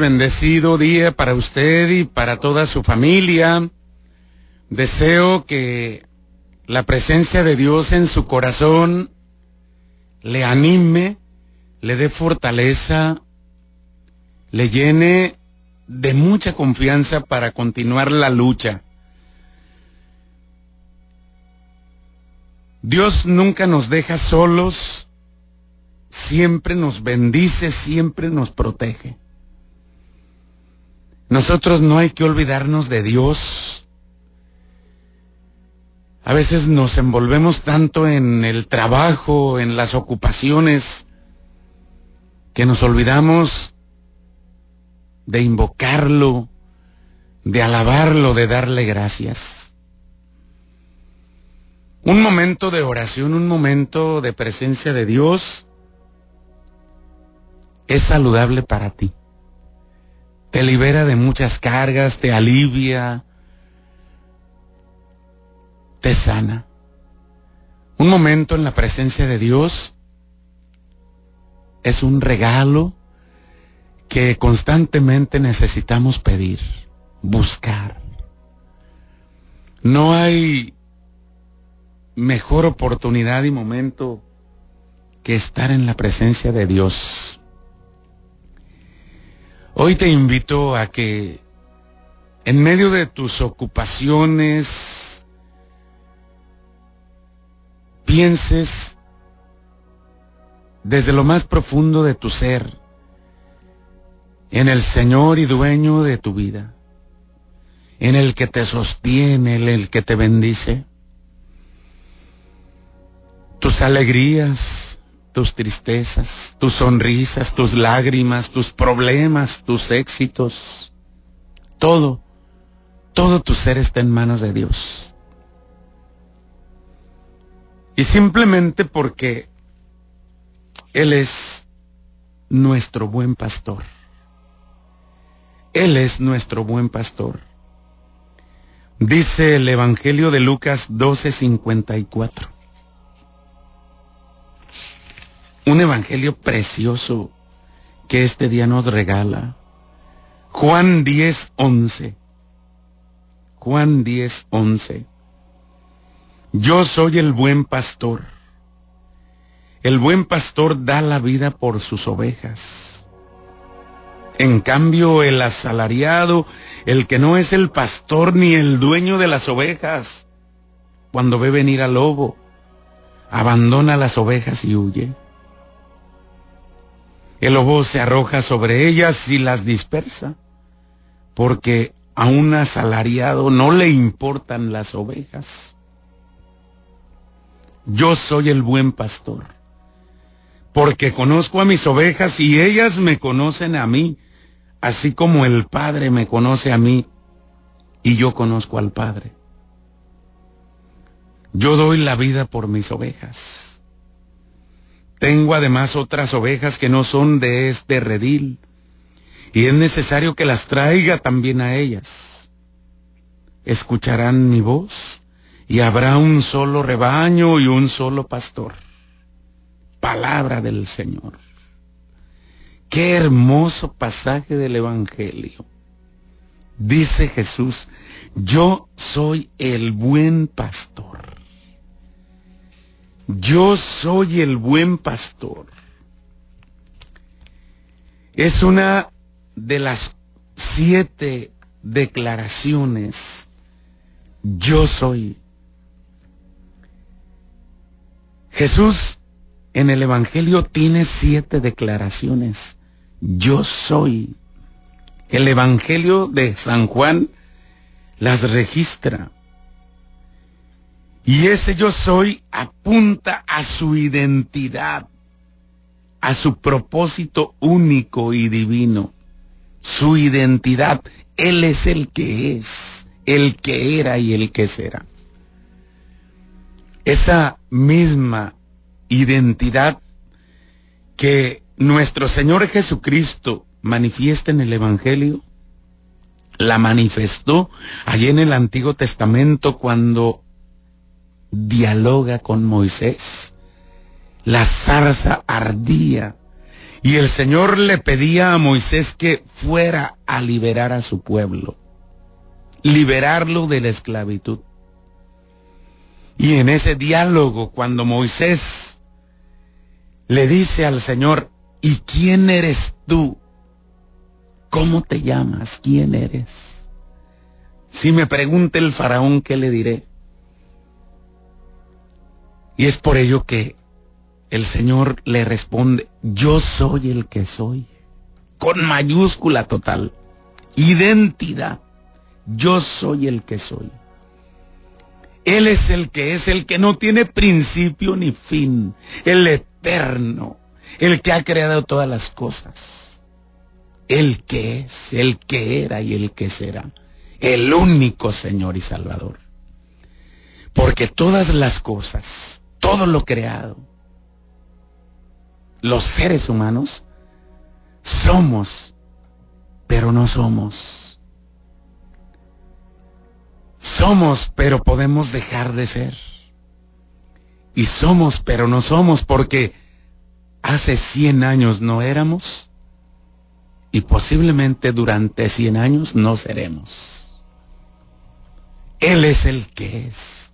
bendecido día para usted y para toda su familia. Deseo que la presencia de Dios en su corazón le anime, le dé fortaleza, le llene de mucha confianza para continuar la lucha. Dios nunca nos deja solos, siempre nos bendice, siempre nos protege. Nosotros no hay que olvidarnos de Dios. A veces nos envolvemos tanto en el trabajo, en las ocupaciones, que nos olvidamos de invocarlo, de alabarlo, de darle gracias. Un momento de oración, un momento de presencia de Dios es saludable para ti. Te libera de muchas cargas, te alivia, te sana. Un momento en la presencia de Dios es un regalo que constantemente necesitamos pedir, buscar. No hay mejor oportunidad y momento que estar en la presencia de Dios. Hoy te invito a que en medio de tus ocupaciones pienses desde lo más profundo de tu ser en el Señor y dueño de tu vida, en el que te sostiene, en el que te bendice. Tus alegrías, tus tristezas, tus sonrisas, tus lágrimas, tus problemas, tus éxitos, todo, todo tu ser está en manos de Dios. Y simplemente porque Él es nuestro buen pastor. Él es nuestro buen pastor. Dice el Evangelio de Lucas 12:54. Un evangelio precioso que este día nos regala. Juan 10, 11. Juan 10, 11. Yo soy el buen pastor. El buen pastor da la vida por sus ovejas. En cambio, el asalariado, el que no es el pastor ni el dueño de las ovejas, cuando ve venir al lobo, abandona las ovejas y huye. El lobo se arroja sobre ellas y las dispersa, porque a un asalariado no le importan las ovejas. Yo soy el buen pastor, porque conozco a mis ovejas y ellas me conocen a mí, así como el Padre me conoce a mí y yo conozco al Padre. Yo doy la vida por mis ovejas. Tengo además otras ovejas que no son de este redil, y es necesario que las traiga también a ellas. Escucharán mi voz, y habrá un solo rebaño y un solo pastor. Palabra del Señor. Qué hermoso pasaje del Evangelio. Dice Jesús, yo soy el buen pastor. Yo soy el buen pastor. Es una de las siete declaraciones. Yo soy. Jesús en el Evangelio tiene siete declaraciones. Yo soy. El Evangelio de San Juan las registra. Y ese yo soy apunta a su identidad, a su propósito único y divino. Su identidad. Él es el que es, el que era y el que será. Esa misma identidad que nuestro Señor Jesucristo manifiesta en el Evangelio, la manifestó allí en el Antiguo Testamento cuando dialoga con Moisés. La zarza ardía Y el Señor le pedía a Moisés que fuera a liberar a su pueblo, liberarlo de la esclavitud. Y en ese diálogo, cuando Moisés le dice al Señor, ¿y quién eres tú? ¿Cómo te llamas? ¿Quién eres? Si me pregunta el faraón, ¿qué le diré? Y es por ello que el Señor le responde, yo soy el que soy, con mayúscula total, identidad, yo soy el que soy. Él es el que es, el que no tiene principio ni fin, el eterno, el que ha creado todas las cosas, el que es, el que era y el que será, el único Señor y Salvador. Porque todas las cosas, todo lo creado, los seres humanos, somos, pero no somos. Somos, pero podemos dejar de ser. Y somos, pero no somos, porque hace 100 años no éramos y posiblemente durante 100 años no seremos. Él es el que es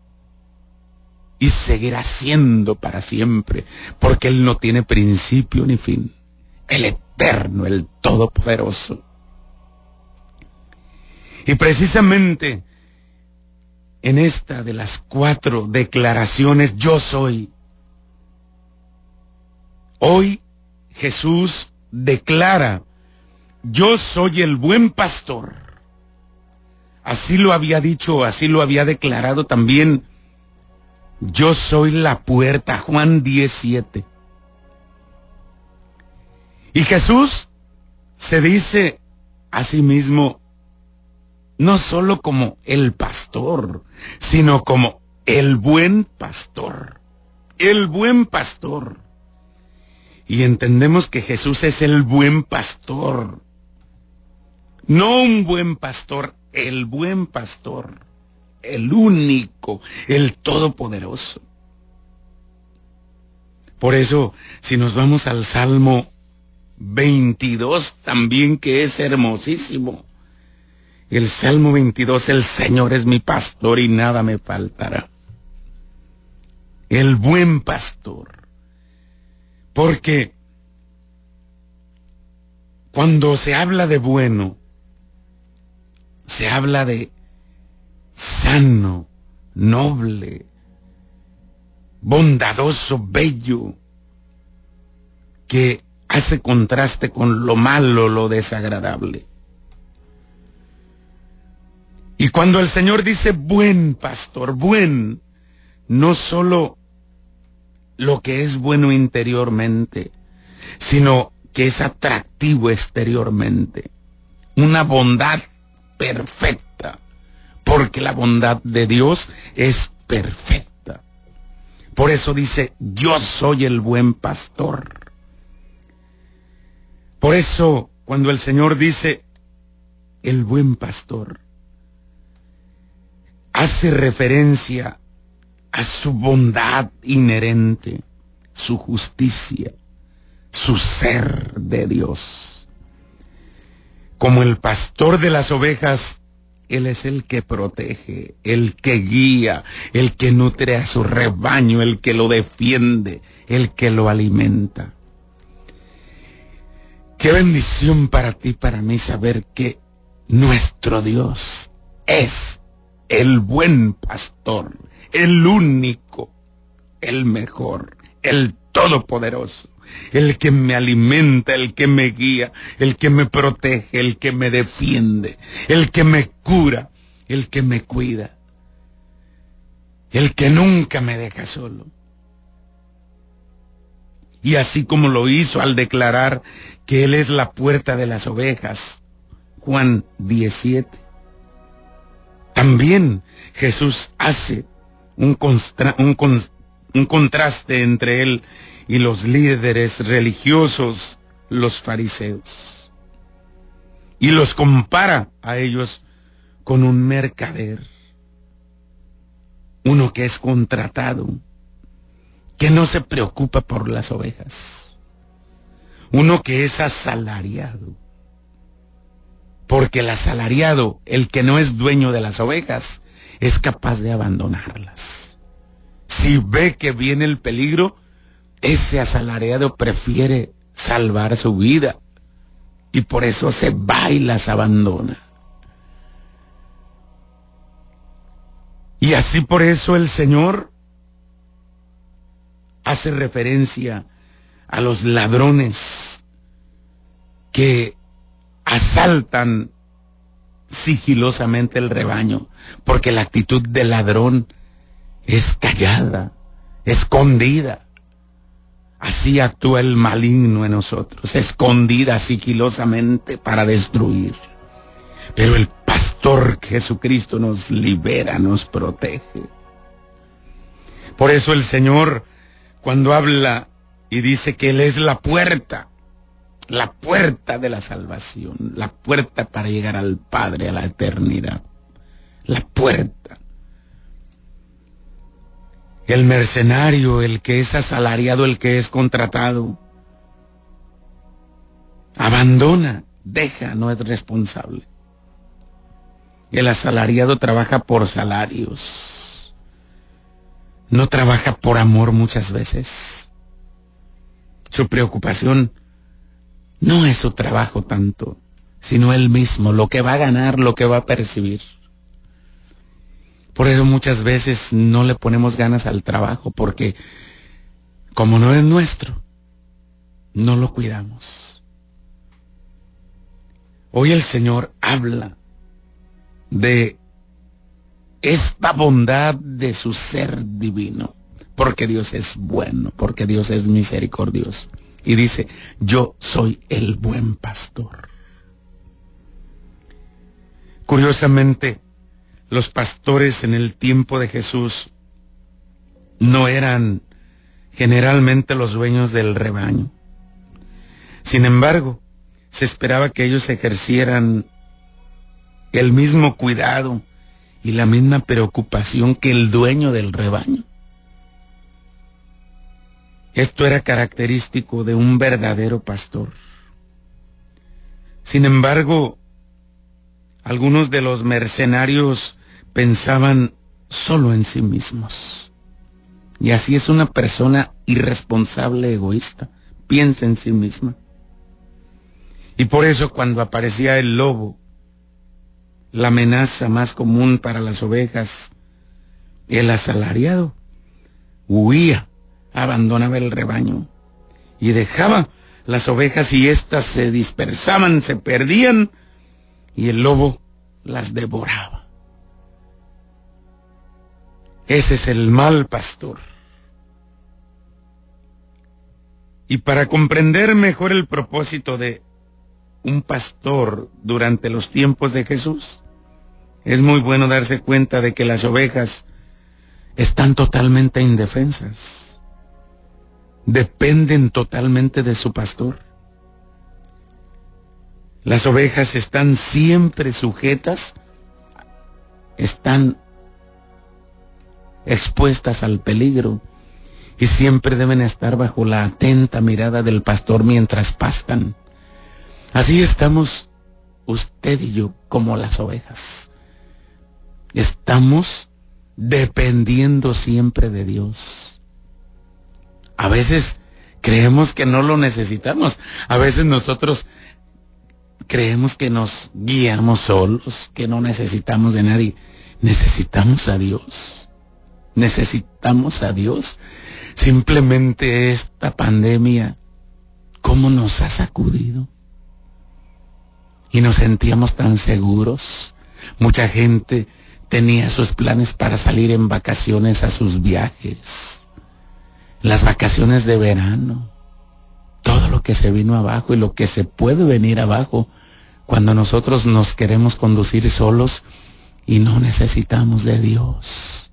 y seguirá siendo para siempre, porque Él no tiene principio ni fin. El eterno, el todopoderoso. Y precisamente en esta de las cuatro declaraciones, yo soy. Hoy Jesús declara, yo soy el buen pastor. Así lo había dicho, así lo había declarado también. Yo soy la puerta, Juan 17. Y Jesús se dice a sí mismo, no solo como el pastor, sino como el buen pastor. El buen pastor. Y entendemos que Jesús es el buen pastor. No un buen pastor, el buen pastor. El único, el todopoderoso. Por eso, si nos vamos al Salmo 22 también, que es hermosísimo. El Salmo 22, el Señor es mi pastor y nada me faltará. El buen pastor. Porque cuando se habla de bueno, se habla de sano, noble, bondadoso, bello, que hace contraste con lo malo, lo desagradable. Y cuando el Señor dice buen pastor, buen, no solo lo que es bueno interiormente, sino que es atractivo exteriormente. Una bondad perfecta, porque la bondad de Dios es perfecta. Por eso dice, yo soy el buen pastor. Por eso, cuando el Señor dice, el buen pastor, hace referencia a su bondad inherente, su justicia, su ser de Dios. Como el pastor de las ovejas, Él es el que protege, el que guía, el que nutre a su rebaño, el que lo defiende, el que lo alimenta. Qué bendición para ti, para mí, saber que nuestro Dios es el buen pastor, el único, el mejor, el todopoderoso, el que me alimenta, el que me guía, el que me protege, el que me defiende, el que me cura, el que me cuida, el que nunca me deja solo. Y así como lo hizo al declarar que Él es la puerta de las ovejas, Juan 17, también Jesús hace un, un, contraste entre él y los líderes religiosos, los fariseos. Y los compara a ellos con un mercader, uno que es contratado, que no se preocupa por las ovejas, uno que es asalariado. Porque el asalariado, el que no es dueño de las ovejas, es capaz de abandonarlas. Si ve que viene el peligro, ese asalariado prefiere salvar su vida y por eso se va y las abandona. Y así por eso el Señor hace referencia a los ladrones que asaltan sigilosamente el rebaño, porque la actitud del ladrón es callada, escondida. Así actúa el maligno en nosotros, escondida sigilosamente para destruir. Pero el pastor Jesucristo nos libera, nos protege. Por eso el Señor, cuando habla y dice que Él es la puerta, la puerta de la salvación, la puerta para llegar al Padre, a la eternidad, la puerta. El mercenario, el que es asalariado, el que es contratado, abandona, deja, no es responsable. El asalariado trabaja por salarios, no trabaja por amor muchas veces. Su preocupación no es su trabajo tanto, sino él mismo, lo que va a ganar, lo que va a percibir. Por eso muchas veces no le ponemos ganas al trabajo, porque como no es nuestro, no lo cuidamos. Hoy el Señor habla de esta bondad de su ser divino, porque Dios es bueno, porque Dios es misericordioso. Y dice, yo soy el buen pastor. Curiosamente, los pastores en el tiempo de Jesús no eran generalmente los dueños del rebaño. Sin embargo, se esperaba que ellos ejercieran el mismo cuidado y la misma preocupación que el dueño del rebaño. Esto era característico de un verdadero pastor. Sin embargo, algunos de los mercenarios pensaban solo en sí mismos. Y así es una persona irresponsable, egoísta. Piensa en sí misma. Y por eso cuando aparecía el lobo, la amenaza más común para las ovejas, el asalariado, huía, abandonaba el rebaño y dejaba las ovejas y éstas se dispersaban, se perdían y el lobo las devoraba. Ese es el mal pastor. Y para comprender mejor el propósito de un pastor durante los tiempos de Jesús, es muy bueno darse cuenta de que las ovejas están totalmente indefensas. Dependen totalmente de su pastor. Las ovejas están siempre sujetas, están expuestas al peligro y siempre deben estar bajo la atenta mirada del pastor mientras pastan. Así estamos usted y yo como las ovejas. Estamos dependiendo siempre de Dios. A veces creemos que no lo necesitamos. A veces nosotros creemos que nos guiamos solos, que no necesitamos de nadie. Necesitamos a Dios. Necesitamos a Dios. Simplemente esta pandemia, ¿cómo nos ha sacudido? Y nos sentíamos tan seguros. Mucha gente tenía sus planes para salir en vacaciones a sus viajes. Las vacaciones de verano todo lo que se vino abajo y lo que se puede venir abajo cuando nosotros nos queremos conducir solos y no necesitamos de Dios.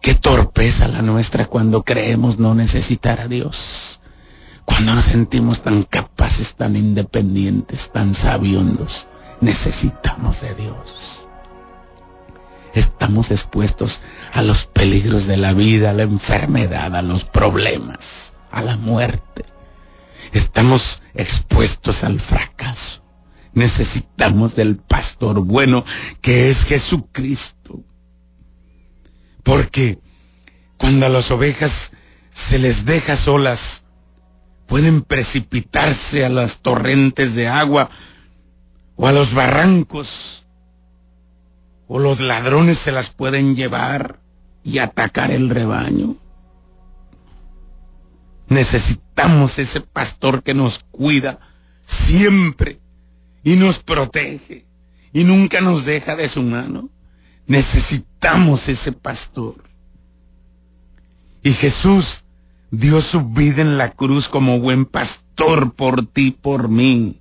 Qué torpeza la nuestra cuando creemos no necesitar a Dios. Cuando nos sentimos tan capaces, tan independientes, tan sabiondos. Necesitamos de Dios. Estamos expuestos a los peligros de la vida, a la enfermedad, a los problemas, a la muerte Estamos expuestos al fracaso. Necesitamos del pastor bueno que es Jesucristo. Porque cuando a las ovejas se les deja solas, pueden precipitarse a las torrentes de agua o a los barrancos, o los ladrones se las pueden llevar y atacar el rebaño. Necesitamos ese pastor que nos cuida siempre y nos protege y nunca nos deja de su mano. Necesitamos ese pastor. Y Jesús dio su vida en la cruz como buen pastor por ti, por mí.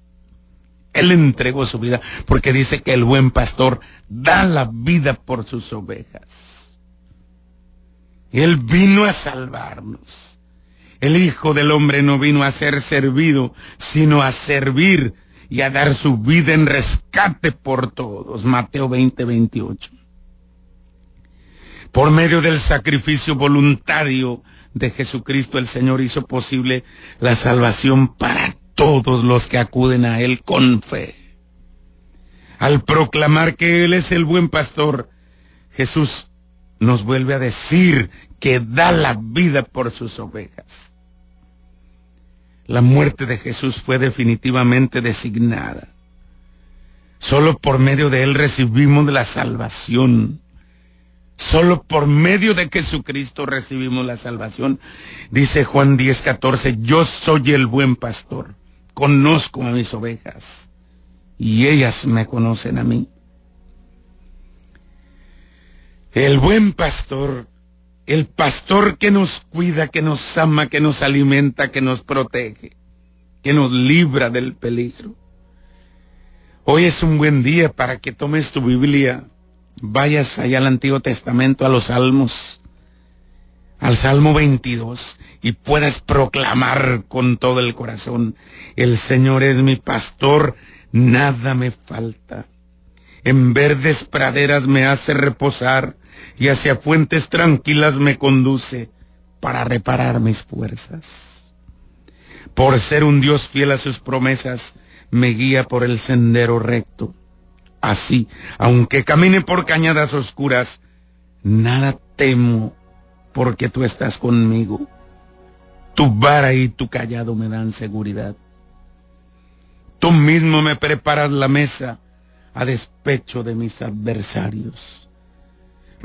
Él entregó su vida porque dice que el buen pastor da la vida por sus ovejas. Él vino a salvarnos. El Hijo del Hombre no vino a ser servido, sino a servir y a dar su vida en rescate por todos. Mateo 20, 28. Por medio del sacrificio voluntario de Jesucristo, el Señor hizo posible la salvación para todos los que acuden a Él con fe. Al proclamar que Él es el buen pastor, Jesús nos vuelve a decir que da la vida por sus ovejas. La muerte de Jesús fue definitivamente designada. Solo por medio de Él recibimos la salvación. Solo por medio de Jesucristo recibimos la salvación. Dice Juan 10, 14, yo soy el buen pastor, conozco a mis ovejas y ellas me conocen a mí. El buen pastor, el pastor que nos cuida, que nos ama, que nos alimenta, que nos protege, que nos libra del peligro. Hoy es un buen día para que tomes tu Biblia vayas allá al Antiguo Testamento, a los Salmos, al Salmo 22, y puedas proclamar con todo el corazón, el Señor es mi pastor, nada me falta. En verdes praderas me hace reposar y hacia fuentes tranquilas me conduce para reparar mis fuerzas. Por ser un Dios fiel a sus promesas, me guía por el sendero recto Así, aunque camine por cañadas oscuras, nada temo porque tú estás conmigo. Tu vara y tu callado me dan seguridad. Tú mismo me preparas la mesa a despecho de mis adversarios.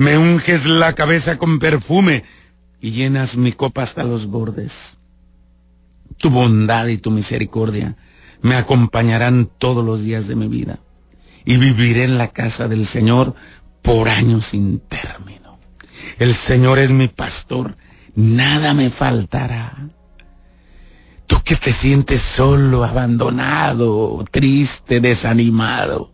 Me unges la cabeza con perfume y llenas mi copa hasta los bordes. Tu bondad y tu misericordia me acompañarán todos los días de mi vida y viviré en la casa del Señor por años sin término. El Señor es mi pastor, nada me faltará. Tú que te sientes solo, abandonado, triste, desanimado,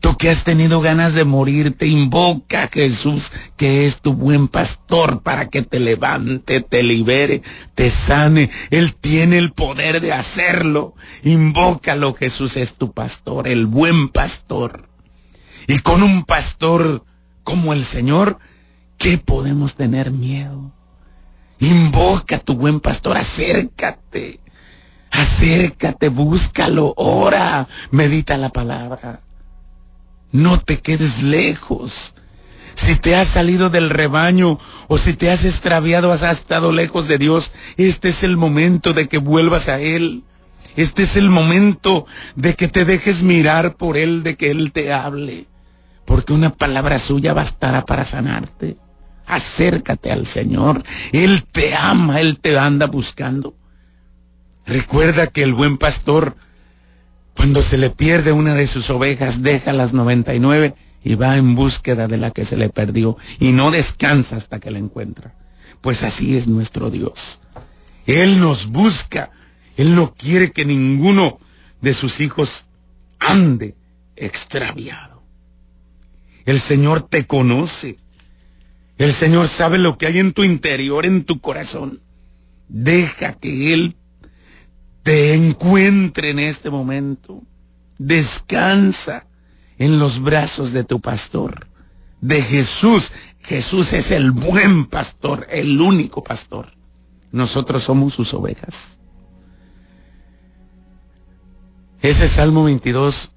Tú que has tenido ganas de morir, te invoca a Jesús, que es tu buen pastor, para que te levante, te libere, te sane. Él tiene el poder de hacerlo. Invócalo, Jesús es tu pastor, el buen pastor. Y con un pastor como el Señor, ¿qué podemos tener miedo? Invoca a tu buen pastor, acércate. Acércate, búscalo, ora, medita la palabra. No te quedes lejos. Si te has salido del rebaño o si te has extraviado, has estado lejos de Dios, este es el momento de que vuelvas a Él. Este es el momento de que te dejes mirar por Él, de que Él te hable. Porque una palabra suya bastará para sanarte. Acércate al Señor. Él te ama, Él te anda buscando. Recuerda que el buen pastor cuando se le pierde una de sus ovejas, deja las 99 y va en búsqueda de la que se le perdió y no descansa hasta que la encuentra. Pues así es nuestro Dios. Él nos busca. Él no quiere que ninguno de sus hijos ande extraviado. El Señor te conoce. El Señor sabe lo que hay en tu interior, en tu corazón. Deja que Él encuentre en este momento. Descansa en los brazos de tu pastor, de Jesús. Jesús es el buen pastor, el único pastor. Nosotros somos sus ovejas. Ese Salmo 22,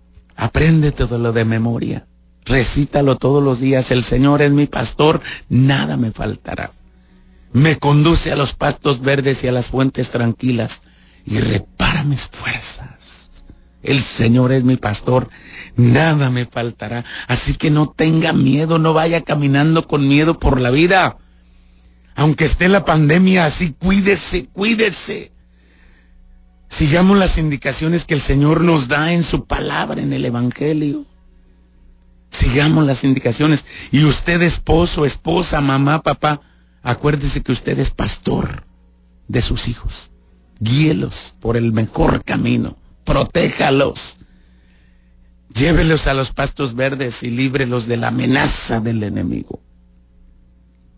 lo de memoria. Recítalo todos los días. El Señor es mi pastor, nada me faltará. Me conduce a los pastos verdes y a las fuentes tranquilas y repara mis fuerzas. El Señor es mi pastor, nada me faltará. Así que no tenga miedo, no vaya caminando con miedo por la vida. Aunque esté la pandemia así, cuídese, cuídese. Sigamos las indicaciones que el Señor nos da en su palabra, en el Evangelio. Sigamos las indicaciones. Y usted, esposo, esposa, mamá, papá, acuérdese que usted es pastor de sus hijos. Guíelos por el mejor camino. Protéjalos. Llévelos a los pastos verdes y líbrelos de la amenaza del enemigo.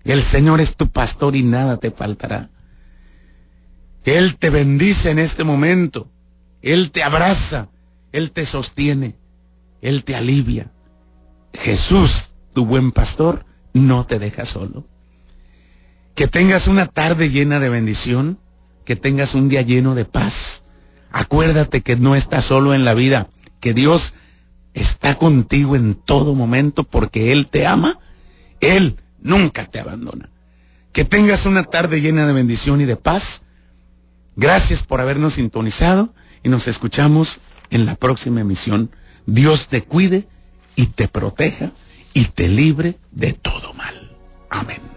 El Señor es tu pastor y nada te faltará. Él te bendice en este momento. Él te abraza. Él te sostiene. Él te alivia. Jesús, tu buen pastor, no te deja solo. Que tengas una tarde llena de bendición. Que tengas un día lleno de paz. Acuérdate que no estás solo en la vida. Que Dios está contigo en todo momento porque Él te ama. Él nunca te abandona. Que tengas una tarde llena de bendición y de paz Gracias por habernos sintonizado y nos escuchamos en la próxima emisión. Dios te cuide y te proteja y te libre de todo mal. Amén.